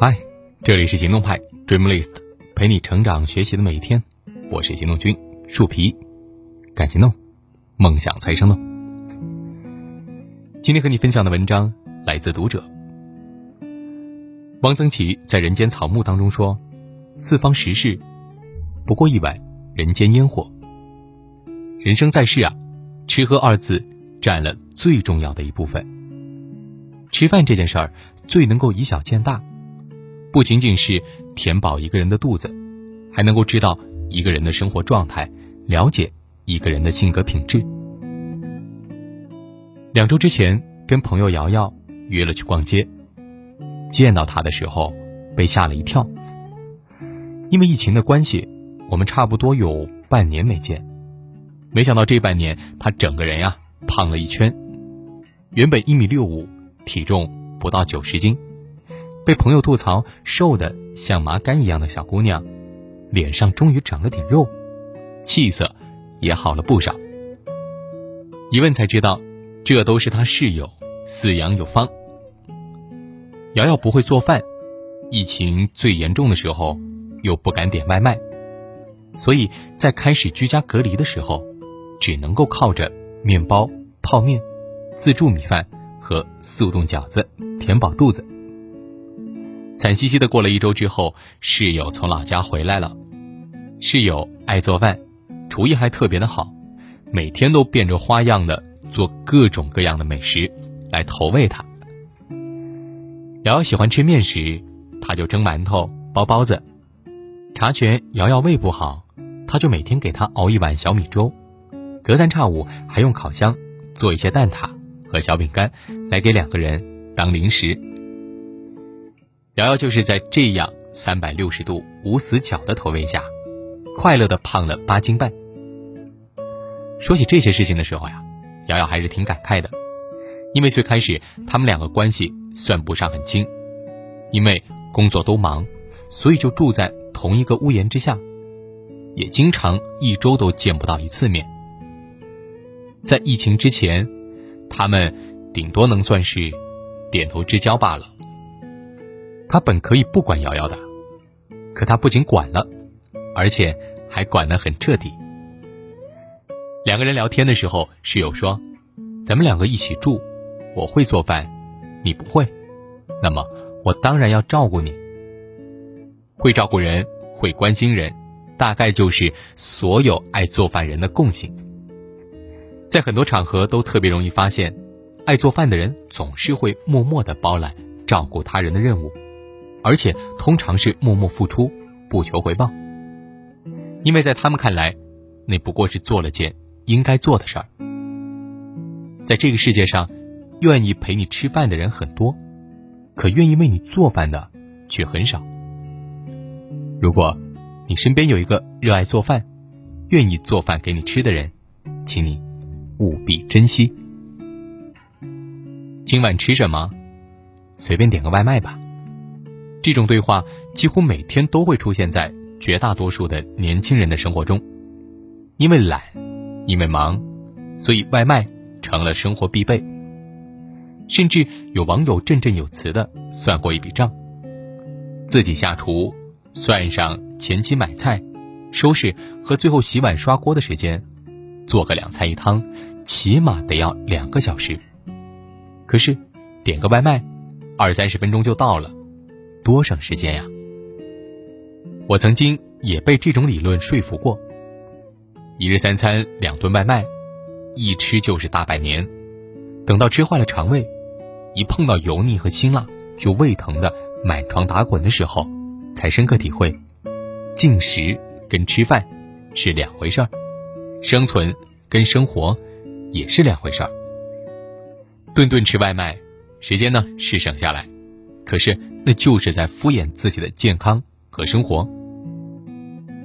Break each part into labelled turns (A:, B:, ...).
A: 嗨，这里是行动派 Dreamlist，陪你成长学习的每一天。我是行动君树皮，敢行动，梦想才生动。今天和你分享的文章来自读者。汪曾祺在《人间草木》当中说：“四方食事，不过一碗人间烟火。人生在世啊，吃喝二字占了最重要的一部分。吃饭这件事儿，最能够以小见大，不仅仅是填饱一个人的肚子，还能够知道一个人的生活状态，了解一个人的性格品质。”两周之前，跟朋友瑶瑶约了去逛街。见到他的时候，被吓了一跳。因为疫情的关系，我们差不多有半年没见。没想到这半年，他整个人呀胖了一圈。原本一米六五，体重不到九十斤，被朋友吐槽瘦的像麻杆一样的小姑娘，脸上终于长了点肉，气色也好了不少。一问才知道，这都是他室友饲养有方。瑶瑶不会做饭，疫情最严重的时候又不敢点外卖，所以在开始居家隔离的时候，只能够靠着面包、泡面、自助米饭和速冻饺子填饱肚子。惨兮兮的过了一周之后，室友从老家回来了。室友爱做饭，厨艺还特别的好，每天都变着花样的做各种各样的美食来投喂他。瑶瑶喜欢吃面食，他就蒸馒头、包包子。察觉瑶瑶胃不好，他就每天给她熬一碗小米粥。隔三差五还用烤箱做一些蛋挞和小饼干来给两个人当零食。瑶瑶就是在这样三百六十度无死角的投喂下，快乐的胖了八斤半。说起这些事情的时候呀，瑶瑶还是挺感慨的，因为最开始他们两个关系。算不上很亲，因为工作都忙，所以就住在同一个屋檐之下，也经常一周都见不到一次面。在疫情之前，他们顶多能算是点头之交罢了。他本可以不管瑶瑶的，可他不仅管了，而且还管得很彻底。两个人聊天的时候，室友说：“咱们两个一起住，我会做饭。”你不会，那么我当然要照顾你。会照顾人，会关心人，大概就是所有爱做饭人的共性。在很多场合都特别容易发现，爱做饭的人总是会默默的包揽照顾他人的任务，而且通常是默默付出，不求回报。因为在他们看来，那不过是做了件应该做的事儿。在这个世界上。愿意陪你吃饭的人很多，可愿意为你做饭的却很少。如果，你身边有一个热爱做饭、愿意做饭给你吃的人，请你务必珍惜。今晚吃什么？随便点个外卖吧。这种对话几乎每天都会出现在绝大多数的年轻人的生活中，因为懒，因为忙，所以外卖成了生活必备。甚至有网友振振有词的算过一笔账：自己下厨，算上前期买菜、收拾和最后洗碗刷锅的时间，做个两菜一汤，起码得要两个小时。可是，点个外卖，二三十分钟就到了，多省时间呀！我曾经也被这种理论说服过。一日三餐两顿外卖，一吃就是大半年，等到吃坏了肠胃。一碰到油腻和辛辣就胃疼的满床打滚的时候，才深刻体会，进食跟吃饭是两回事儿，生存跟生活也是两回事儿。顿顿吃外卖，时间呢是省下来，可是那就是在敷衍自己的健康和生活。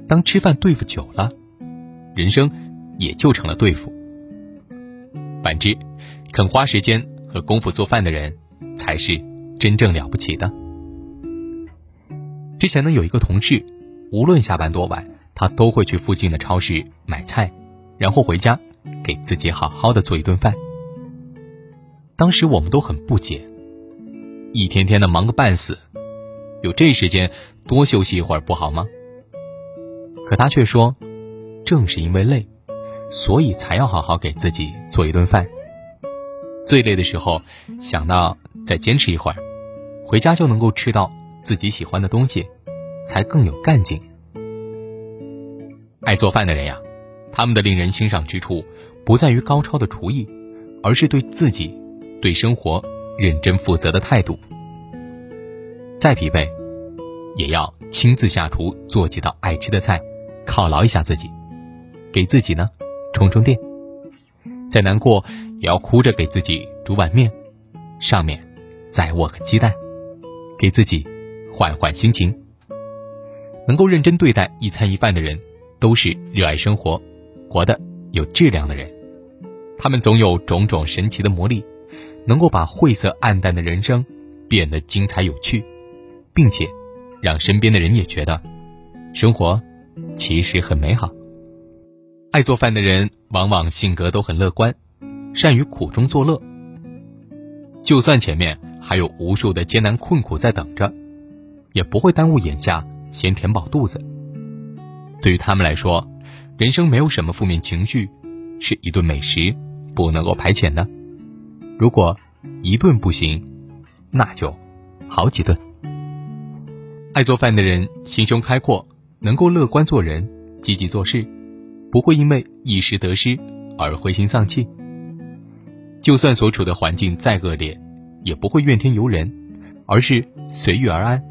A: 当吃饭对付久了，人生也就成了对付。反之，肯花时间。和功夫做饭的人，才是真正了不起的。之前呢，有一个同事，无论下班多晚，他都会去附近的超市买菜，然后回家给自己好好的做一顿饭。当时我们都很不解，一天天的忙个半死，有这时间多休息一会儿不好吗？可他却说，正是因为累，所以才要好好给自己做一顿饭。最累的时候，想到再坚持一会儿，回家就能够吃到自己喜欢的东西，才更有干劲。爱做饭的人呀，他们的令人欣赏之处，不在于高超的厨艺，而是对自己、对生活认真负责的态度。再疲惫，也要亲自下厨做几道爱吃的菜，犒劳一下自己，给自己呢充充电。再难过，也要哭着给自己煮碗面，上面再握个鸡蛋，给自己缓缓心情。能够认真对待一餐一饭的人。都是热爱生活、活得有质量的人，他们总有种种神奇的魔力，能够把晦涩暗淡的人生变得精彩有趣，并且让身边的人也觉得生活其实很美好。爱做饭的人往往性格都很乐观，善于苦中作乐，就算前面还有无数的艰难困苦在等着，也不会耽误眼下先填饱肚子。对于他们来说，人生没有什么负面情绪，是一顿美食不能够排遣的。如果一顿不行，那就好几顿。爱做饭的人心胸开阔，能够乐观做人，积极做事，不会因为一时得失而灰心丧气。就算所处的环境再恶劣，也不会怨天尤人，而是随遇而安，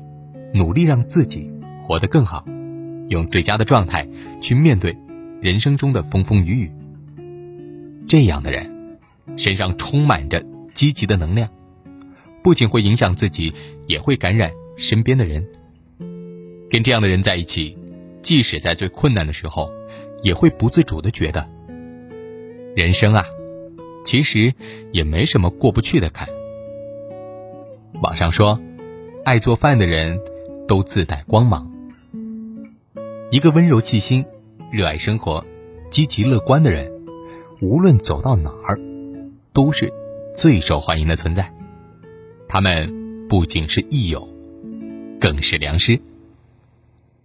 A: 努力让自己活得更好。用最佳的状态去面对人生中的风风雨雨。这样的人身上充满着积极的能量，不仅会影响自己，也会感染身边的人。跟这样的人在一起，即使在最困难的时候，也会不自主的觉得，人生啊，其实也没什么过不去的坎。网上说，爱做饭的人都自带光芒。一个温柔细心、热爱生活、积极乐观的人，无论走到哪儿，都是最受欢迎的存在。他们不仅是益友，更是良师。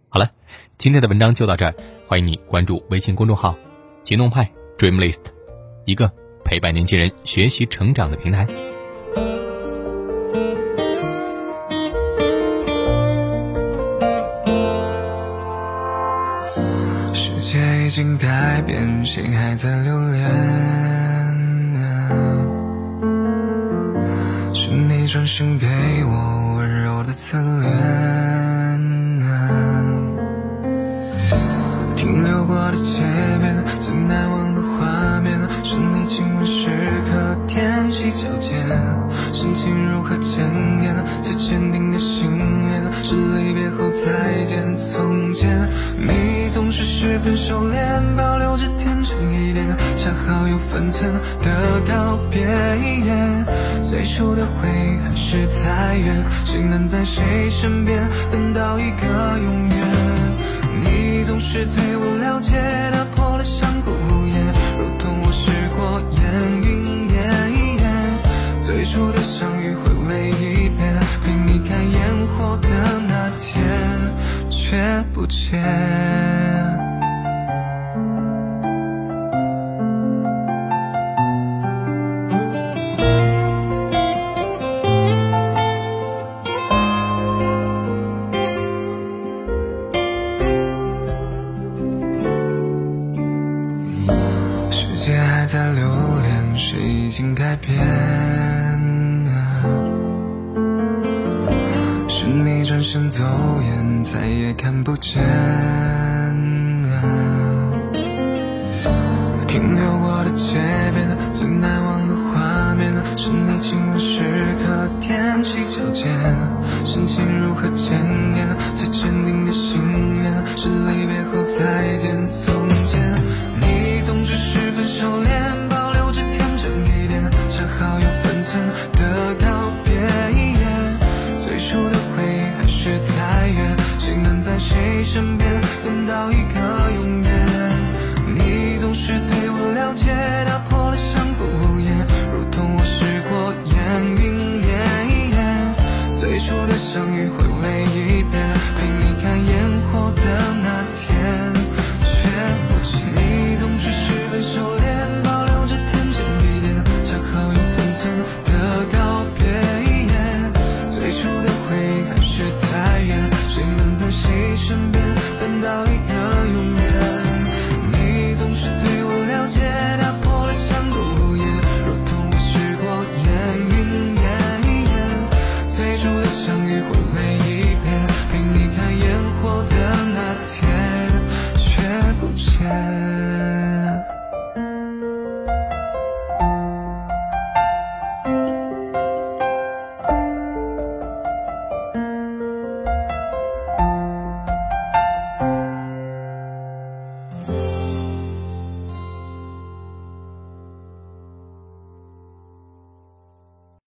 A: 好了，今天的文章就到这儿，欢迎你关注微信公众号“行动派 Dreamlist”，一个陪伴年轻人学习成长的平台。
B: 已经改变，谁还在留恋？是你转身给我温柔的侧脸，停留过的街边，最难忘的画面，是你亲吻时刻踮起脚尖，深情如何检验？最坚定的信念，是离别后再见从前。你。总是十分收敛，保留着天真一点，恰好有分寸的告别。最初的回忆还是太远，谁能在谁身边等到一个永远？转身走远，再也看不见。停留过的街边，最难忘的画面，是你亲吻时刻踮起脚尖，深情如何检验？最坚定的信念，是离别后再见谁身边，等到一个。